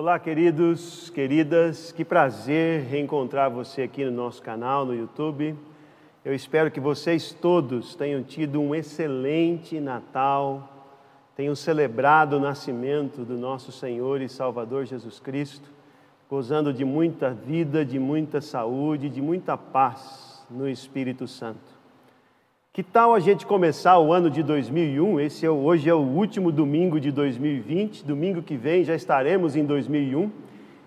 Olá, queridos, queridas, que prazer reencontrar você aqui no nosso canal no YouTube. Eu espero que vocês todos tenham tido um excelente Natal, tenham celebrado o nascimento do nosso Senhor e Salvador Jesus Cristo, gozando de muita vida, de muita saúde, de muita paz no Espírito Santo. Que tal a gente começar o ano de 2001? Esse é, hoje é o último domingo de 2020, domingo que vem já estaremos em 2001.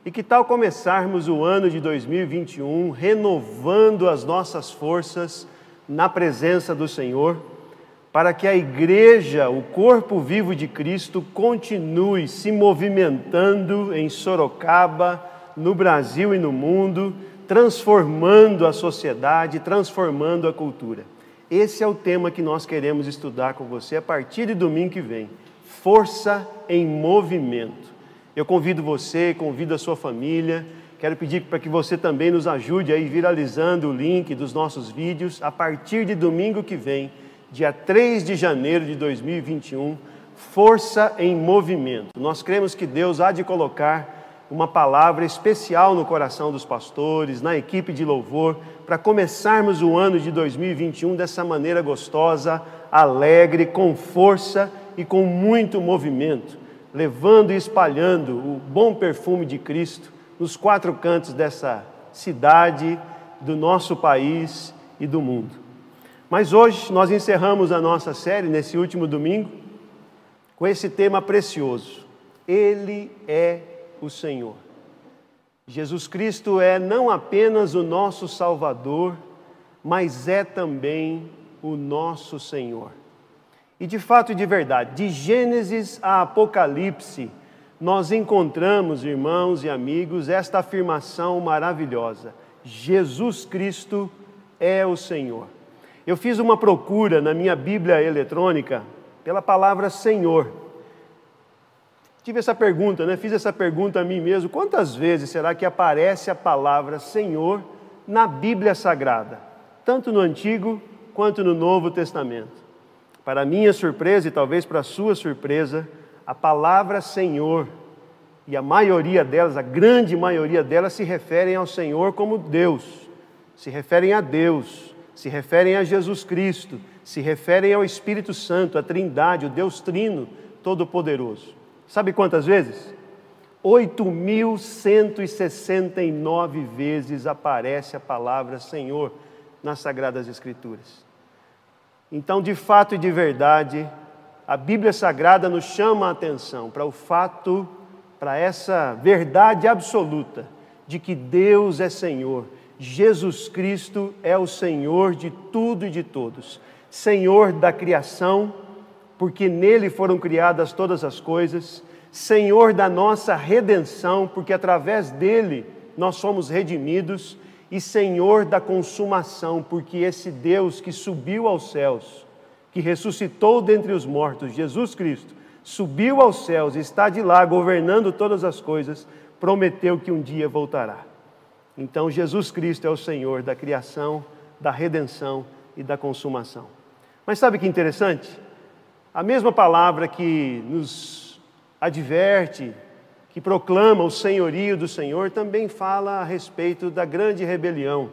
E que tal começarmos o ano de 2021 renovando as nossas forças na presença do Senhor, para que a igreja, o corpo vivo de Cristo, continue se movimentando em Sorocaba, no Brasil e no mundo, transformando a sociedade, transformando a cultura. Esse é o tema que nós queremos estudar com você a partir de domingo que vem. Força em movimento. Eu convido você, convido a sua família. Quero pedir para que você também nos ajude aí viralizando o link dos nossos vídeos a partir de domingo que vem, dia 3 de janeiro de 2021. Força em movimento. Nós cremos que Deus há de colocar uma palavra especial no coração dos pastores, na equipe de louvor, para começarmos o ano de 2021 dessa maneira gostosa, alegre, com força e com muito movimento, levando e espalhando o bom perfume de Cristo nos quatro cantos dessa cidade, do nosso país e do mundo. Mas hoje nós encerramos a nossa série, nesse último domingo, com esse tema precioso. Ele é o Senhor. Jesus Cristo é não apenas o nosso Salvador, mas é também o nosso Senhor. E de fato e de verdade, de Gênesis a Apocalipse, nós encontramos, irmãos e amigos, esta afirmação maravilhosa: Jesus Cristo é o Senhor. Eu fiz uma procura na minha Bíblia eletrônica pela palavra Senhor. Tive essa pergunta, né? Fiz essa pergunta a mim mesmo: quantas vezes será que aparece a palavra Senhor na Bíblia Sagrada, tanto no Antigo quanto no Novo Testamento? Para minha surpresa e talvez para sua surpresa, a palavra Senhor e a maioria delas, a grande maioria delas, se referem ao Senhor como Deus, se referem a Deus, se referem a Jesus Cristo, se referem ao Espírito Santo, a Trindade, o Deus Trino Todo-Poderoso. Sabe quantas vezes? 8.169 vezes aparece a palavra Senhor nas Sagradas Escrituras. Então, de fato e de verdade, a Bíblia Sagrada nos chama a atenção para o fato, para essa verdade absoluta de que Deus é Senhor, Jesus Cristo é o Senhor de tudo e de todos, Senhor da criação, porque nele foram criadas todas as coisas, Senhor da nossa redenção, porque através dele nós somos redimidos, e Senhor da consumação, porque esse Deus que subiu aos céus, que ressuscitou dentre os mortos, Jesus Cristo, subiu aos céus, está de lá governando todas as coisas, prometeu que um dia voltará. Então Jesus Cristo é o Senhor da criação, da redenção e da consumação. Mas sabe que interessante? A mesma palavra que nos adverte, que proclama o senhorio do Senhor, também fala a respeito da grande rebelião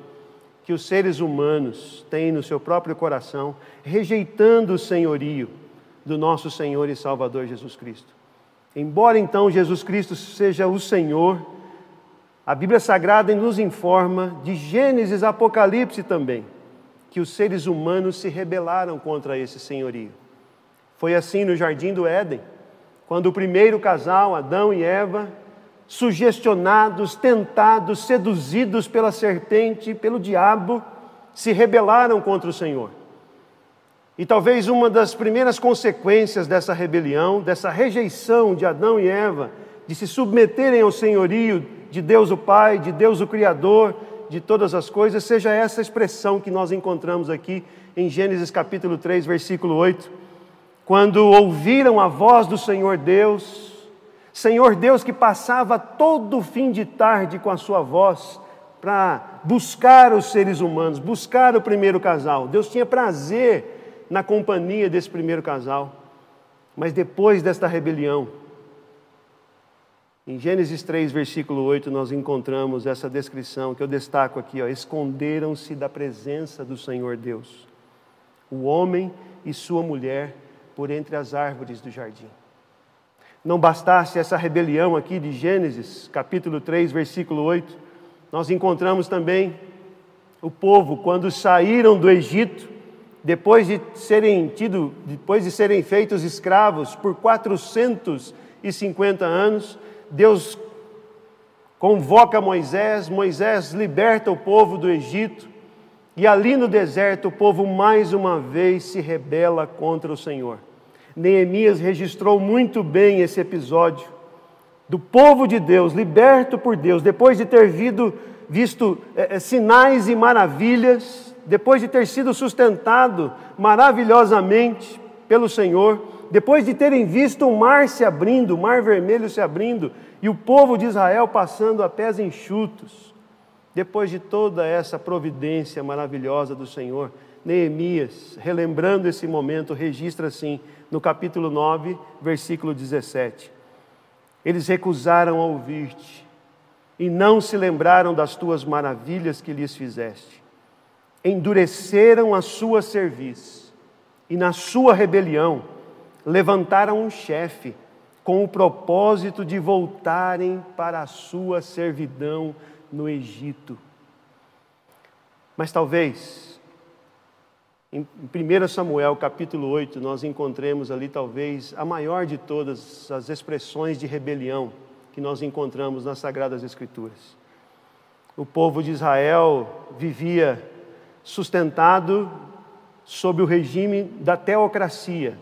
que os seres humanos têm no seu próprio coração, rejeitando o senhorio do nosso Senhor e Salvador Jesus Cristo. Embora então Jesus Cristo seja o Senhor, a Bíblia Sagrada nos informa, de Gênesis Apocalipse também, que os seres humanos se rebelaram contra esse senhorio. Foi assim no jardim do Éden, quando o primeiro casal, Adão e Eva, sugestionados, tentados, seduzidos pela serpente, pelo diabo, se rebelaram contra o Senhor. E talvez uma das primeiras consequências dessa rebelião, dessa rejeição de Adão e Eva, de se submeterem ao senhorio de Deus o Pai, de Deus o Criador de todas as coisas, seja essa expressão que nós encontramos aqui em Gênesis capítulo 3, versículo 8 quando ouviram a voz do Senhor Deus, Senhor Deus que passava todo fim de tarde com a sua voz para buscar os seres humanos, buscar o primeiro casal. Deus tinha prazer na companhia desse primeiro casal. Mas depois desta rebelião, Em Gênesis 3, versículo 8, nós encontramos essa descrição que eu destaco aqui, esconderam-se da presença do Senhor Deus. O homem e sua mulher por entre as árvores do jardim. Não bastasse essa rebelião aqui de Gênesis, capítulo 3, versículo 8, nós encontramos também o povo quando saíram do Egito, depois de serem tido, depois de serem feitos escravos por 450 anos, Deus convoca Moisés, Moisés liberta o povo do Egito, e ali no deserto o povo mais uma vez se rebela contra o Senhor. Neemias registrou muito bem esse episódio do povo de Deus, liberto por Deus, depois de ter visto, visto é, sinais e maravilhas, depois de ter sido sustentado maravilhosamente pelo Senhor, depois de terem visto o mar se abrindo, o mar vermelho se abrindo, e o povo de Israel passando a pés enxutos, depois de toda essa providência maravilhosa do Senhor, Neemias, relembrando esse momento, registra assim: no capítulo 9, versículo 17. Eles recusaram ouvir-te e não se lembraram das tuas maravilhas que lhes fizeste. Endureceram a sua cerviz e na sua rebelião levantaram um chefe com o propósito de voltarem para a sua servidão no Egito. Mas talvez em 1 Samuel capítulo 8, nós encontremos ali talvez a maior de todas as expressões de rebelião que nós encontramos nas Sagradas Escrituras. O povo de Israel vivia sustentado sob o regime da teocracia.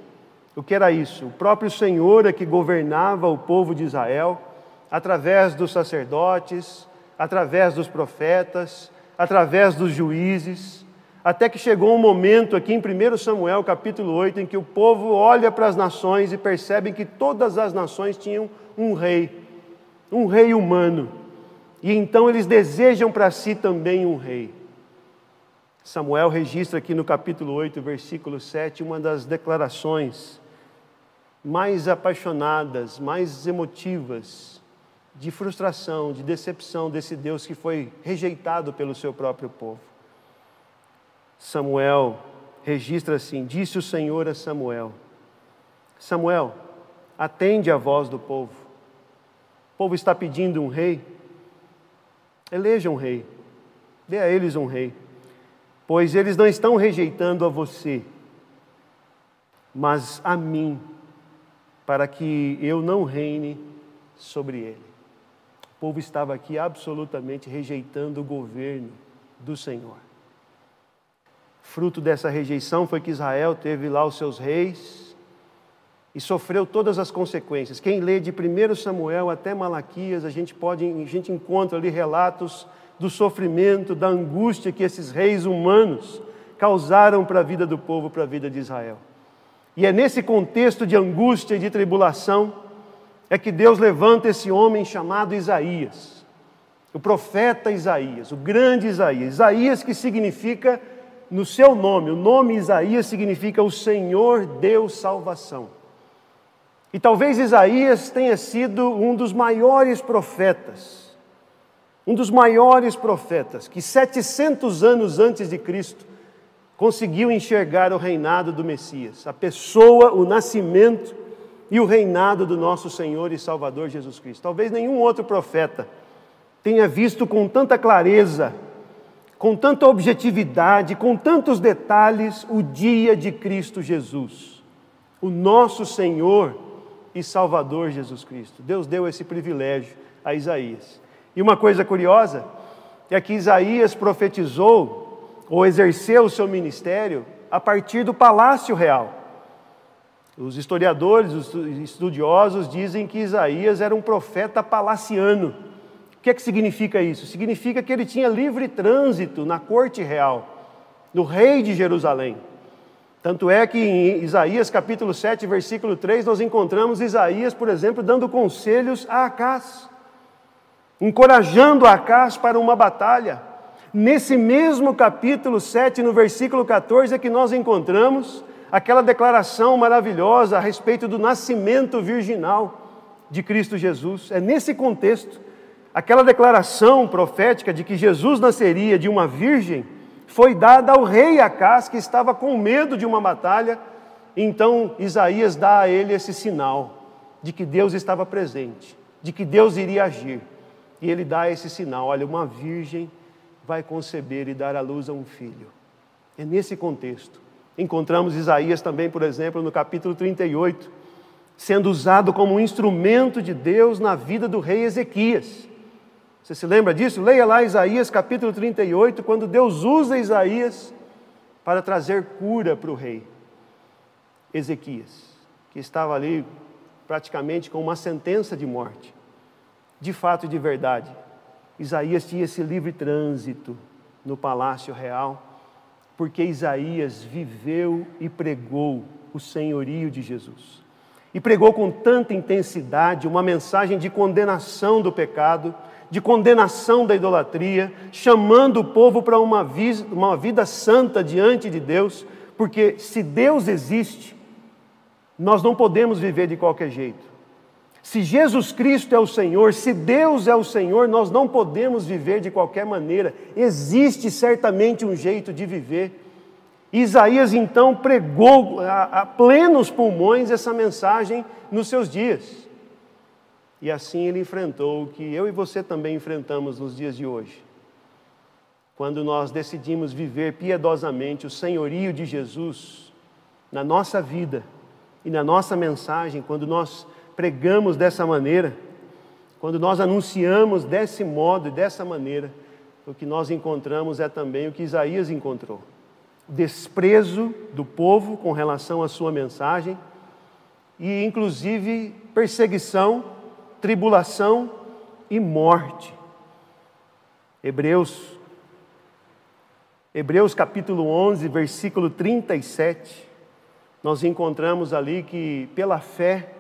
O que era isso? O próprio Senhor é que governava o povo de Israel através dos sacerdotes, através dos profetas, através dos juízes até que chegou um momento aqui em 1 Samuel capítulo 8, em que o povo olha para as nações e percebe que todas as nações tinham um rei, um rei humano. E então eles desejam para si também um rei. Samuel registra aqui no capítulo 8, versículo 7, uma das declarações mais apaixonadas, mais emotivas, de frustração, de decepção desse Deus que foi rejeitado pelo seu próprio povo. Samuel registra assim: Disse o Senhor a Samuel: Samuel, atende a voz do povo. O povo está pedindo um rei. Eleja um rei. Dê a eles um rei. Pois eles não estão rejeitando a você, mas a mim, para que eu não reine sobre ele. O povo estava aqui absolutamente rejeitando o governo do Senhor. Fruto dessa rejeição foi que Israel teve lá os seus reis e sofreu todas as consequências. Quem lê de 1 Samuel até Malaquias, a gente pode, a gente encontra ali relatos do sofrimento, da angústia que esses reis humanos causaram para a vida do povo, para a vida de Israel. E é nesse contexto de angústia e de tribulação é que Deus levanta esse homem chamado Isaías, o profeta Isaías, o grande Isaías. Isaías que significa no seu nome, o nome Isaías significa o Senhor deu salvação. E talvez Isaías tenha sido um dos maiores profetas, um dos maiores profetas que 700 anos antes de Cristo conseguiu enxergar o reinado do Messias, a pessoa, o nascimento e o reinado do nosso Senhor e Salvador Jesus Cristo. Talvez nenhum outro profeta tenha visto com tanta clareza com tanta objetividade, com tantos detalhes, o dia de Cristo Jesus, o nosso Senhor e Salvador Jesus Cristo. Deus deu esse privilégio a Isaías. E uma coisa curiosa é que Isaías profetizou ou exerceu o seu ministério a partir do palácio real. Os historiadores, os estudiosos dizem que Isaías era um profeta palaciano que, é que significa isso? Significa que ele tinha livre trânsito na corte real, no rei de Jerusalém. Tanto é que em Isaías capítulo 7, versículo 3, nós encontramos Isaías, por exemplo, dando conselhos a Acás, encorajando Acás para uma batalha. Nesse mesmo capítulo 7, no versículo 14, é que nós encontramos aquela declaração maravilhosa a respeito do nascimento virginal de Cristo Jesus. É nesse contexto, aquela declaração profética de que Jesus nasceria de uma virgem foi dada ao rei Acás, que estava com medo de uma batalha. Então Isaías dá a ele esse sinal de que Deus estava presente, de que Deus iria agir. E ele dá esse sinal: olha, uma virgem vai conceber e dar à luz a um filho. É nesse contexto. Encontramos Isaías também, por exemplo, no capítulo 38, sendo usado como um instrumento de Deus na vida do rei Ezequias. Você se lembra disso? Leia lá Isaías capítulo 38, quando Deus usa Isaías para trazer cura para o rei Ezequias, que estava ali praticamente com uma sentença de morte. De fato e de verdade, Isaías tinha esse livre trânsito no palácio real, porque Isaías viveu e pregou o senhorio de Jesus. E pregou com tanta intensidade uma mensagem de condenação do pecado, de condenação da idolatria, chamando o povo para uma vida, uma vida santa diante de Deus, porque se Deus existe, nós não podemos viver de qualquer jeito. Se Jesus Cristo é o Senhor, se Deus é o Senhor, nós não podemos viver de qualquer maneira. Existe certamente um jeito de viver. Isaías então pregou a plenos pulmões essa mensagem nos seus dias. E assim ele enfrentou o que eu e você também enfrentamos nos dias de hoje. Quando nós decidimos viver piedosamente o senhorio de Jesus na nossa vida e na nossa mensagem, quando nós pregamos dessa maneira, quando nós anunciamos desse modo e dessa maneira, o que nós encontramos é também o que Isaías encontrou: desprezo do povo com relação à sua mensagem e, inclusive, perseguição, tribulação e morte. Hebreus, Hebreus capítulo 11, versículo 37, nós encontramos ali que, pela fé,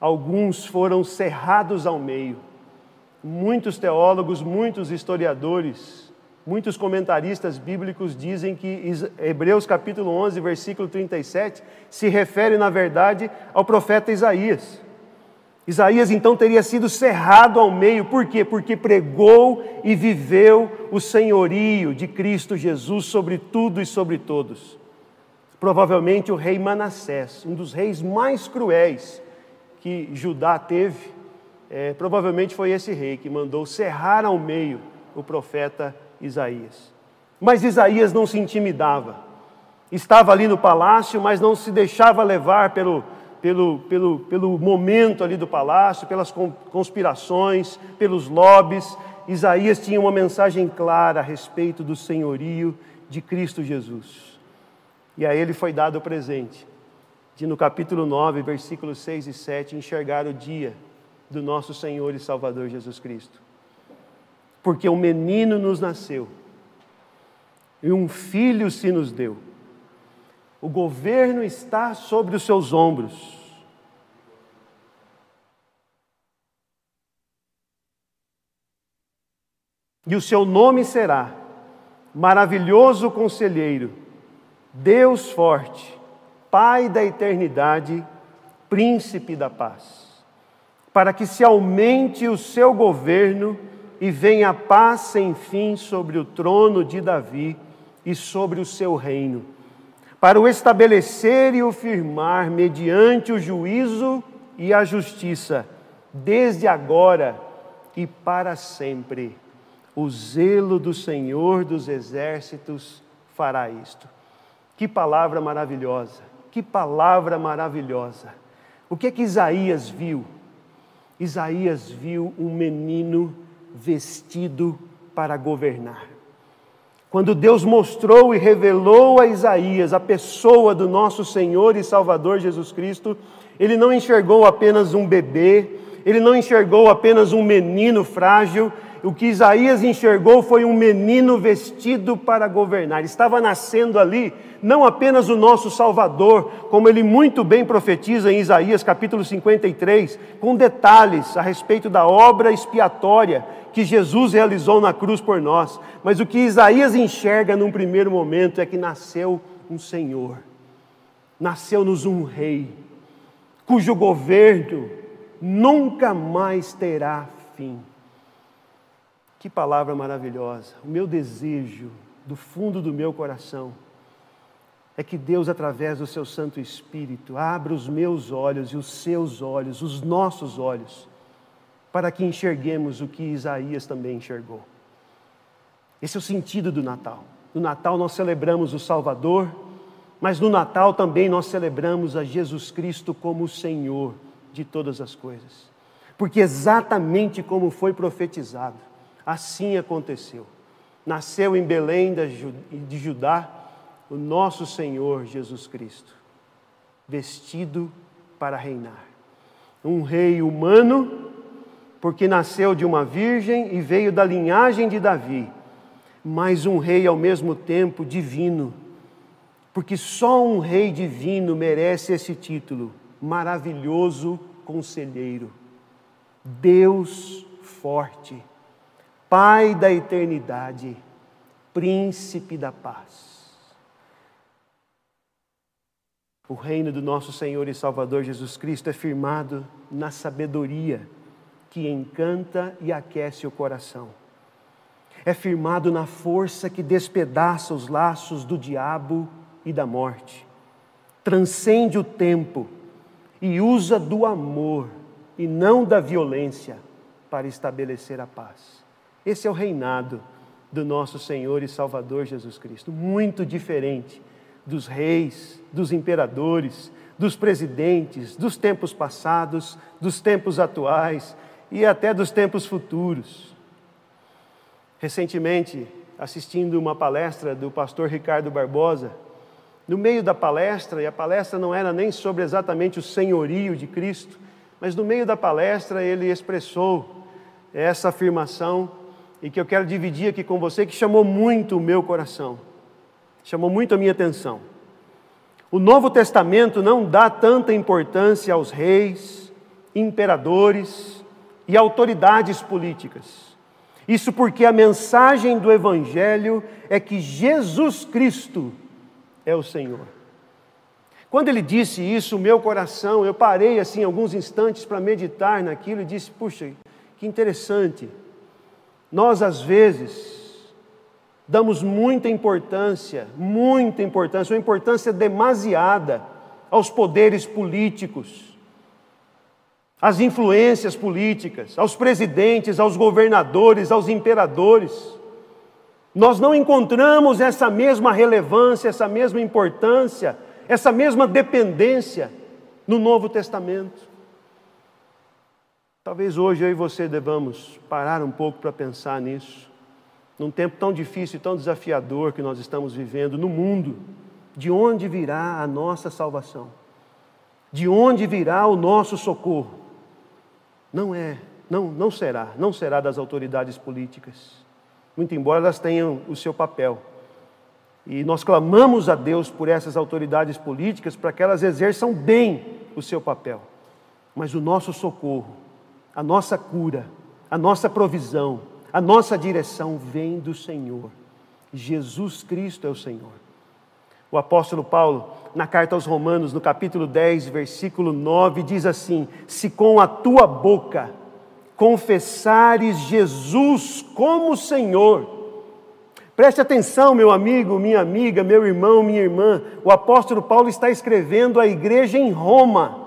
alguns foram cerrados ao meio. Muitos teólogos, muitos historiadores, muitos comentaristas bíblicos dizem que Hebreus capítulo 11, versículo 37 se refere, na verdade, ao profeta Isaías. Isaías então teria sido cerrado ao meio, por quê? Porque pregou e viveu o senhorio de Cristo Jesus sobre tudo e sobre todos. Provavelmente o rei Manassés, um dos reis mais cruéis que Judá teve, é, provavelmente foi esse rei que mandou cerrar ao meio o profeta Isaías. Mas Isaías não se intimidava, estava ali no palácio, mas não se deixava levar pelo, pelo, pelo, pelo momento ali do palácio, pelas conspirações, pelos lobbies. Isaías tinha uma mensagem clara a respeito do senhorio de Cristo Jesus. E a ele foi dado o presente de no capítulo 9, versículos 6 e 7, enxergar o dia do nosso Senhor e Salvador Jesus Cristo. Porque um menino nos nasceu e um filho se nos deu. O governo está sobre os seus ombros. E o seu nome será Maravilhoso Conselheiro, Deus Forte Pai da eternidade, Príncipe da paz, para que se aumente o seu governo e venha a paz sem fim sobre o trono de Davi e sobre o seu reino, para o estabelecer e o firmar mediante o juízo e a justiça, desde agora e para sempre. O zelo do Senhor dos exércitos fará isto. Que palavra maravilhosa! Que palavra maravilhosa. O que é que Isaías viu? Isaías viu um menino vestido para governar. Quando Deus mostrou e revelou a Isaías a pessoa do nosso Senhor e Salvador Jesus Cristo, ele não enxergou apenas um bebê, ele não enxergou apenas um menino frágil, o que Isaías enxergou foi um menino vestido para governar. Estava nascendo ali não apenas o nosso Salvador, como ele muito bem profetiza em Isaías capítulo 53, com detalhes a respeito da obra expiatória que Jesus realizou na cruz por nós. Mas o que Isaías enxerga num primeiro momento é que nasceu um Senhor, nasceu-nos um Rei, cujo governo nunca mais terá fim. Que palavra maravilhosa! O meu desejo, do fundo do meu coração, é que Deus, através do seu Santo Espírito, abra os meus olhos e os seus olhos, os nossos olhos, para que enxerguemos o que Isaías também enxergou. Esse é o sentido do Natal. No Natal nós celebramos o Salvador, mas no Natal também nós celebramos a Jesus Cristo como o Senhor de todas as coisas. Porque exatamente como foi profetizado, assim aconteceu. Nasceu em Belém de Judá o nosso Senhor Jesus Cristo, vestido para reinar. Um rei humano, porque nasceu de uma virgem e veio da linhagem de Davi, mas um rei ao mesmo tempo divino, porque só um rei divino merece esse título: maravilhoso conselheiro, Deus forte, Pai da eternidade, príncipe da paz. O reino do nosso Senhor e Salvador Jesus Cristo é firmado na sabedoria que encanta e aquece o coração. É firmado na força que despedaça os laços do diabo e da morte. Transcende o tempo e usa do amor e não da violência para estabelecer a paz. Esse é o reinado do nosso Senhor e Salvador Jesus Cristo, muito diferente dos reis, dos imperadores, dos presidentes, dos tempos passados, dos tempos atuais e até dos tempos futuros. Recentemente, assistindo uma palestra do pastor Ricardo Barbosa, no meio da palestra, e a palestra não era nem sobre exatamente o senhorio de Cristo, mas no meio da palestra ele expressou essa afirmação e que eu quero dividir aqui com você, que chamou muito o meu coração, chamou muito a minha atenção. O Novo Testamento não dá tanta importância aos reis, imperadores e autoridades políticas. Isso porque a mensagem do Evangelho é que Jesus Cristo é o Senhor. Quando ele disse isso, o meu coração, eu parei assim alguns instantes para meditar naquilo e disse: puxa, que interessante. Nós às vezes damos muita importância, muita importância, uma importância demasiada aos poderes políticos, às influências políticas, aos presidentes, aos governadores, aos imperadores. Nós não encontramos essa mesma relevância, essa mesma importância, essa mesma dependência no Novo Testamento. Talvez hoje eu e você devamos parar um pouco para pensar nisso. Num tempo tão difícil e tão desafiador que nós estamos vivendo no mundo, de onde virá a nossa salvação? De onde virá o nosso socorro? Não é, não, não será, não será das autoridades políticas muito embora elas tenham o seu papel. E nós clamamos a Deus por essas autoridades políticas para que elas exerçam bem o seu papel. Mas o nosso socorro, a nossa cura, a nossa provisão, a nossa direção vem do Senhor. Jesus Cristo é o Senhor. O apóstolo Paulo, na carta aos Romanos, no capítulo 10, versículo 9, diz assim: Se com a tua boca confessares Jesus como Senhor. Preste atenção, meu amigo, minha amiga, meu irmão, minha irmã. O apóstolo Paulo está escrevendo à igreja em Roma.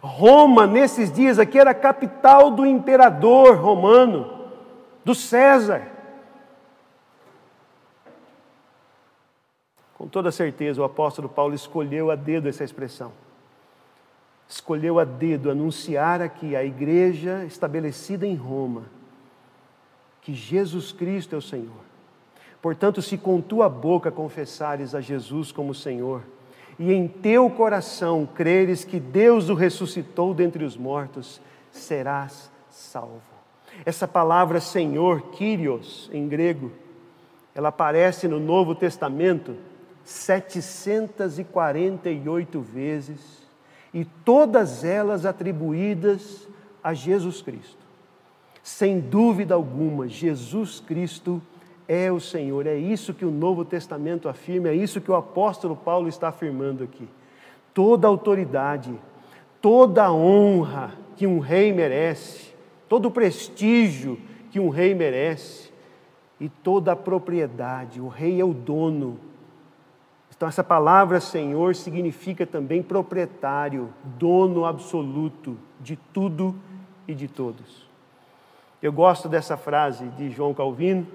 Roma, nesses dias aqui, era a capital do imperador romano, do César. Com toda certeza, o apóstolo Paulo escolheu a dedo essa expressão escolheu a dedo anunciar aqui à igreja estabelecida em Roma que Jesus Cristo é o Senhor. Portanto, se com tua boca confessares a Jesus como Senhor, e em teu coração creres que Deus o ressuscitou dentre os mortos, serás salvo. Essa palavra Senhor, Kyrios, em grego, ela aparece no Novo Testamento 748 vezes e todas elas atribuídas a Jesus Cristo. Sem dúvida alguma, Jesus Cristo é o Senhor. É isso que o Novo Testamento afirma, é isso que o apóstolo Paulo está afirmando aqui. Toda autoridade, toda honra que um rei merece, todo prestígio que um rei merece e toda propriedade. O rei é o dono. Então, essa palavra Senhor significa também proprietário, dono absoluto de tudo e de todos. Eu gosto dessa frase de João Calvino,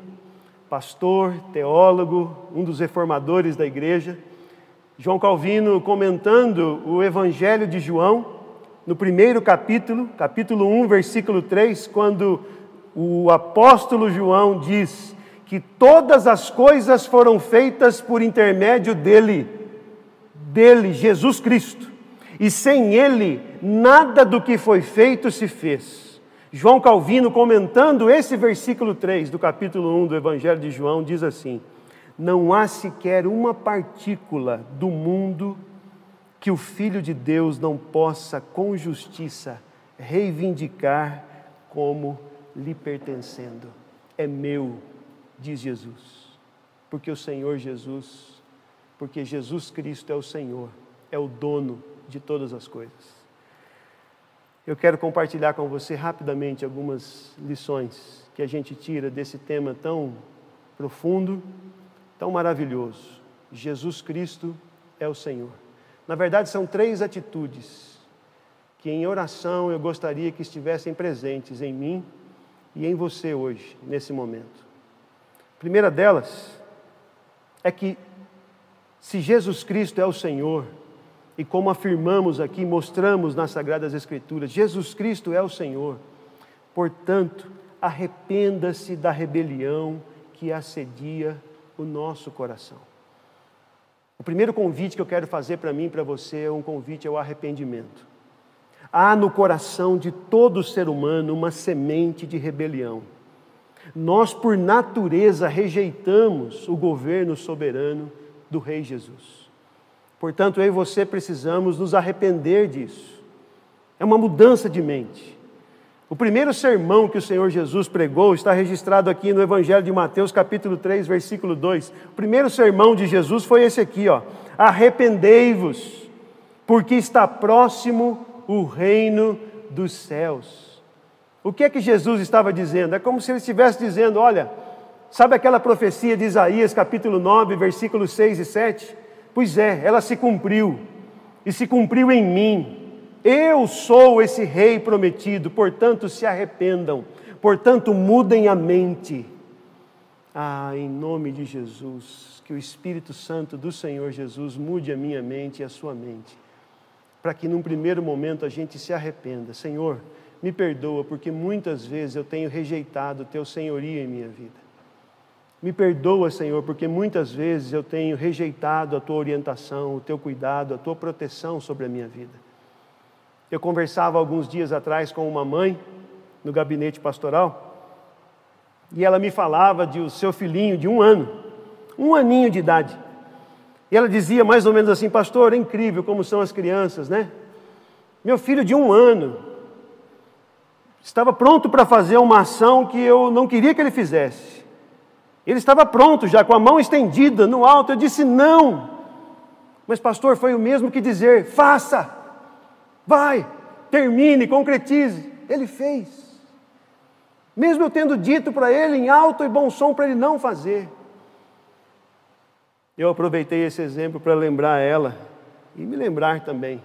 pastor, teólogo, um dos reformadores da igreja. João Calvino comentando o Evangelho de João, no primeiro capítulo, capítulo 1, versículo 3, quando o apóstolo João diz que todas as coisas foram feitas por intermédio dele, dele, Jesus Cristo, e sem ele nada do que foi feito se fez. João Calvino, comentando esse versículo 3 do capítulo 1 do Evangelho de João, diz assim: Não há sequer uma partícula do mundo que o Filho de Deus não possa, com justiça, reivindicar como lhe pertencendo. É meu, diz Jesus, porque o Senhor Jesus, porque Jesus Cristo é o Senhor, é o dono de todas as coisas. Eu quero compartilhar com você rapidamente algumas lições que a gente tira desse tema tão profundo, tão maravilhoso. Jesus Cristo é o Senhor. Na verdade, são três atitudes que em oração eu gostaria que estivessem presentes em mim e em você hoje, nesse momento. A primeira delas é que, se Jesus Cristo é o Senhor, e como afirmamos aqui, mostramos nas Sagradas Escrituras, Jesus Cristo é o Senhor, portanto, arrependa-se da rebelião que assedia o nosso coração. O primeiro convite que eu quero fazer para mim e para você é um convite ao arrependimento. Há no coração de todo ser humano uma semente de rebelião. Nós, por natureza, rejeitamos o governo soberano do Rei Jesus. Portanto, eu e você precisamos nos arrepender disso. É uma mudança de mente. O primeiro sermão que o Senhor Jesus pregou está registrado aqui no Evangelho de Mateus, capítulo 3, versículo 2. O primeiro sermão de Jesus foi esse aqui, ó: Arrependei-vos, porque está próximo o reino dos céus. O que é que Jesus estava dizendo? É como se ele estivesse dizendo: olha, sabe aquela profecia de Isaías, capítulo 9, versículos 6 e 7? Pois é, ela se cumpriu, e se cumpriu em mim. Eu sou esse rei prometido, portanto se arrependam, portanto mudem a mente. Ah, em nome de Jesus, que o Espírito Santo do Senhor Jesus mude a minha mente e a sua mente, para que num primeiro momento a gente se arrependa. Senhor, me perdoa, porque muitas vezes eu tenho rejeitado o teu senhorio em minha vida. Me perdoa, Senhor, porque muitas vezes eu tenho rejeitado a tua orientação, o teu cuidado, a tua proteção sobre a minha vida. Eu conversava alguns dias atrás com uma mãe no gabinete pastoral e ela me falava de o seu filhinho de um ano, um aninho de idade. E ela dizia mais ou menos assim: Pastor, é incrível como são as crianças, né? Meu filho de um ano estava pronto para fazer uma ação que eu não queria que ele fizesse. Ele estava pronto já, com a mão estendida no alto. Eu disse: Não. Mas, pastor, foi o mesmo que dizer: Faça. Vai, termine, concretize. Ele fez. Mesmo eu tendo dito para ele em alto e bom som para ele não fazer. Eu aproveitei esse exemplo para lembrar ela e me lembrar também.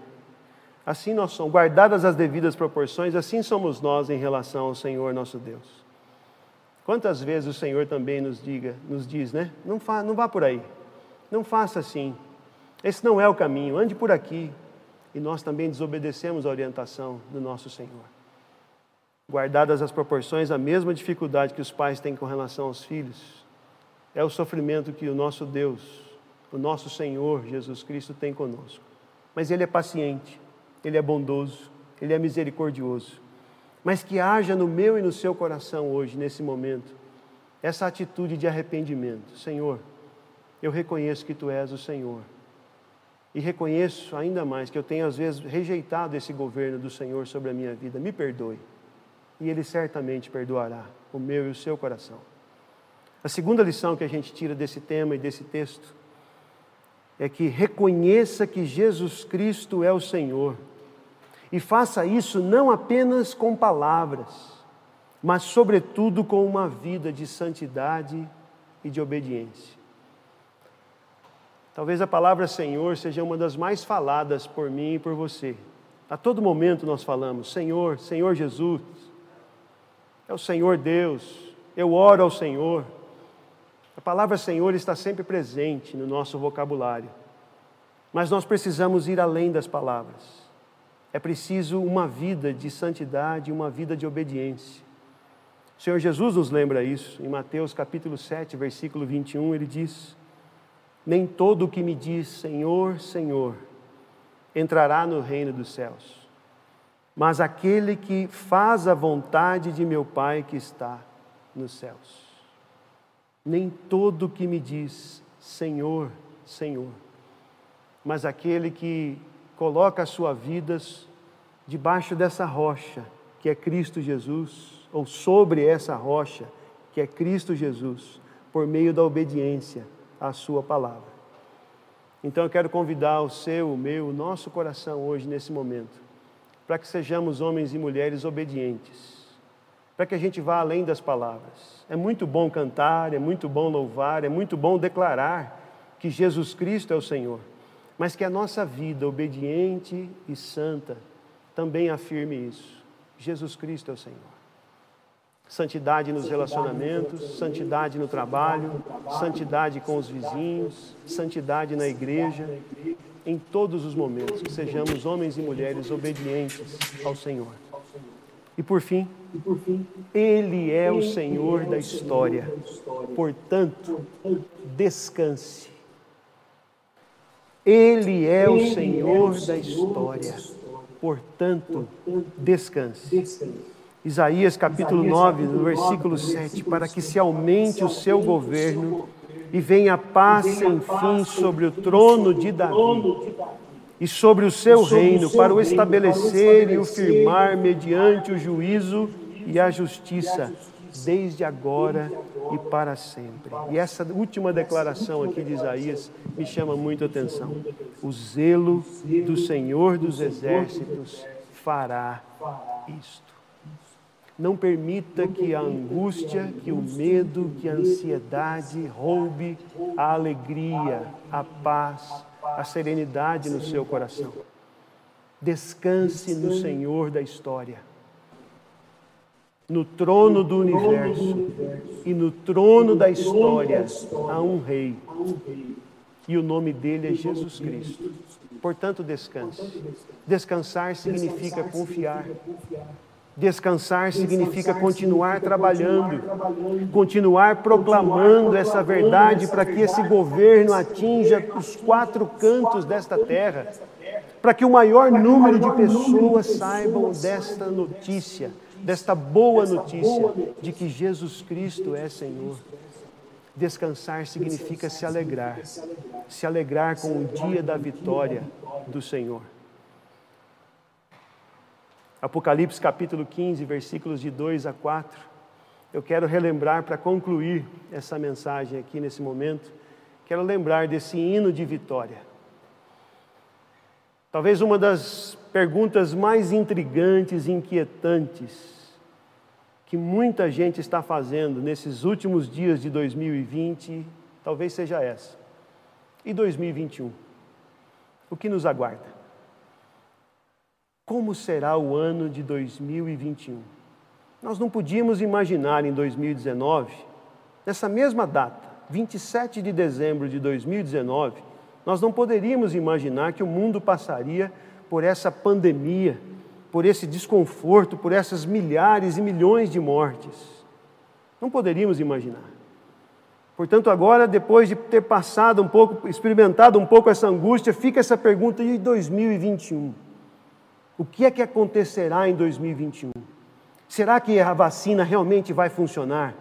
Assim nós somos, guardadas as devidas proporções, assim somos nós em relação ao Senhor nosso Deus. Quantas vezes o Senhor também nos diga, nos diz, né? Não, fa, não vá por aí, não faça assim. Esse não é o caminho, ande por aqui, e nós também desobedecemos a orientação do nosso Senhor. Guardadas as proporções, a mesma dificuldade que os pais têm com relação aos filhos é o sofrimento que o nosso Deus, o nosso Senhor Jesus Cristo tem conosco. Mas Ele é paciente, Ele é bondoso, Ele é misericordioso. Mas que haja no meu e no seu coração hoje, nesse momento, essa atitude de arrependimento. Senhor, eu reconheço que Tu és o Senhor e reconheço ainda mais que eu tenho às vezes rejeitado esse governo do Senhor sobre a minha vida. Me perdoe. E Ele certamente perdoará o meu e o seu coração. A segunda lição que a gente tira desse tema e desse texto é que reconheça que Jesus Cristo é o Senhor E faça isso não apenas com palavras, mas, sobretudo, com uma vida de santidade e de obediência. Talvez a palavra Senhor seja uma das mais faladas por mim e por você. A todo momento nós falamos: Senhor, Senhor Jesus, é o Senhor Deus, eu oro ao Senhor. A palavra Senhor está sempre presente no nosso vocabulário, mas nós precisamos ir além das palavras. É preciso uma vida de santidade, uma vida de obediência. O Senhor Jesus nos lembra isso. Em Mateus capítulo 7, versículo 21, ele diz: Nem todo o que me diz Senhor, Senhor, entrará no reino dos céus, mas aquele que faz a vontade de meu Pai que está nos céus. Nem todo que me diz Senhor, Senhor, mas aquele que coloca a sua vida debaixo dessa rocha, que é Cristo Jesus, ou sobre essa rocha, que é Cristo Jesus, por meio da obediência à Sua palavra. Então eu quero convidar o seu, o meu, o nosso coração hoje, nesse momento, para que sejamos homens e mulheres obedientes, para que a gente vá além das palavras. É muito bom cantar, é muito bom louvar, é muito bom declarar que Jesus Cristo é o Senhor, mas que a nossa vida obediente e santa também afirme isso. Jesus Cristo é o Senhor santidade nos relacionamentos, santidade no trabalho, santidade com os vizinhos, santidade na igreja, em todos os momentos, que sejamos homens e mulheres obedientes ao Senhor. E por fim, Ele é o Senhor da história, portanto, descanse. Ele é o Senhor da história, portanto, descanse. Isaías capítulo 9, no versículo 7, para que se aumente o seu governo e venha paz sem fim sobre o trono de Davi e sobre o seu reino, para o estabelecer e o firmar mediante o juízo e a justiça, desde agora e para sempre. E essa última declaração aqui de Isaías me chama muito a atenção. O zelo do Senhor dos exércitos fará isto. Não permita que a angústia, que o medo, que a ansiedade roube a alegria, a paz, a serenidade no seu coração. Descanse no Senhor da história, no trono do universo e no trono da história há um rei. e o nome dele é Jesus Cristo. Portanto, descanse. Descansar significa confiar. Descansar significa continuar trabalhando, continuar proclamando essa verdade para que esse governo atinja os quatro cantos desta terra, para que o maior número de pessoas saibam desta notícia, desta boa notícia de que Jesus Cristo é Senhor. Descansar significa se alegrar, se alegrar com o dia da vitória do Senhor. Apocalipse capítulo 15, versículos de 2 a 4. Eu quero relembrar para concluir essa mensagem aqui nesse momento. Quero lembrar desse hino de vitória. Talvez uma das perguntas mais intrigantes e inquietantes que muita gente está fazendo nesses últimos dias de 2020, talvez seja essa. E 2021? O que nos aguarda? como será o ano de 2021. Nós não podíamos imaginar em 2019, nessa mesma data, 27 de dezembro de 2019, nós não poderíamos imaginar que o mundo passaria por essa pandemia, por esse desconforto, por essas milhares e milhões de mortes. Não poderíamos imaginar. Portanto, agora, depois de ter passado um pouco, experimentado um pouco essa angústia, fica essa pergunta de 2021. O que é que acontecerá em 2021? Será que a vacina realmente vai funcionar?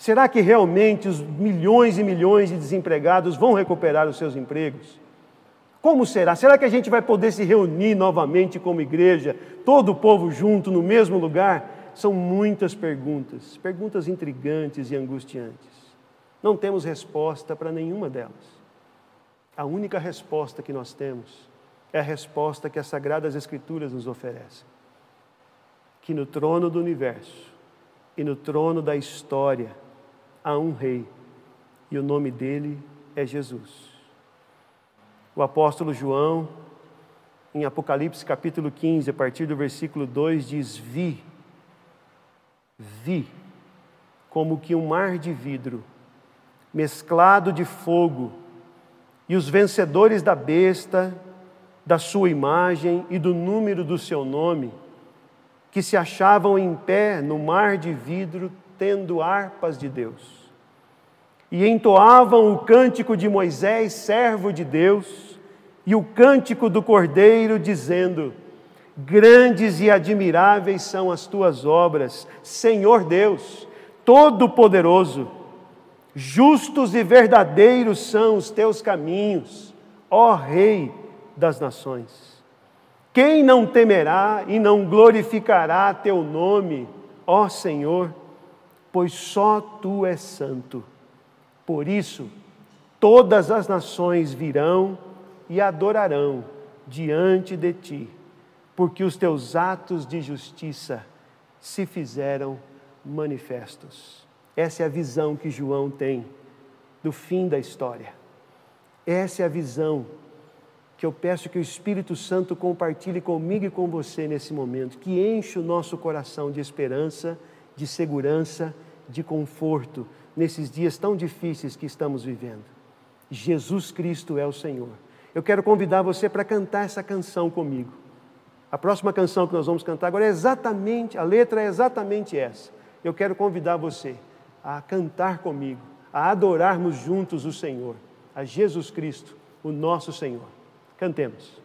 Será que realmente os milhões e milhões de desempregados vão recuperar os seus empregos? Como será? Será que a gente vai poder se reunir novamente como igreja, todo o povo junto no mesmo lugar? São muitas perguntas, perguntas intrigantes e angustiantes. Não temos resposta para nenhuma delas. A única resposta que nós temos é a resposta que as Sagradas Escrituras nos oferecem. Que no trono do universo e no trono da história há um rei, e o nome dele é Jesus. O apóstolo João, em Apocalipse capítulo 15, a partir do versículo 2, diz: Vi, vi, como que um mar de vidro, mesclado de fogo, e os vencedores da besta, da sua imagem e do número do seu nome, que se achavam em pé no mar de vidro, tendo harpas de Deus. E entoavam o cântico de Moisés, servo de Deus, e o cântico do Cordeiro, dizendo: Grandes e admiráveis são as tuas obras, Senhor Deus, Todo-Poderoso. Justos e verdadeiros são os teus caminhos, ó Rei das nações. Quem não temerá e não glorificará teu nome, ó Senhor? Pois só tu és santo. Por isso, todas as nações virão e adorarão diante de ti, porque os teus atos de justiça se fizeram manifestos. Essa é a visão que João tem do fim da história. Essa é a visão que eu peço que o Espírito Santo compartilhe comigo e com você nesse momento, que enche o nosso coração de esperança, de segurança, de conforto nesses dias tão difíceis que estamos vivendo. Jesus Cristo é o Senhor. Eu quero convidar você para cantar essa canção comigo. A próxima canção que nós vamos cantar agora é exatamente, a letra é exatamente essa. Eu quero convidar você a cantar comigo, a adorarmos juntos o Senhor, a Jesus Cristo, o nosso Senhor. Cantemos.